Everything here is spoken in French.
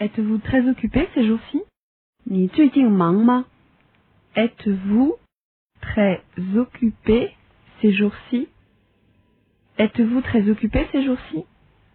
Êtes-vous très occupé ces jours-ci? 你最近忙吗？Êtes-vous très occupé ces jours-ci? Êtes-vous très occupé ces jours-ci?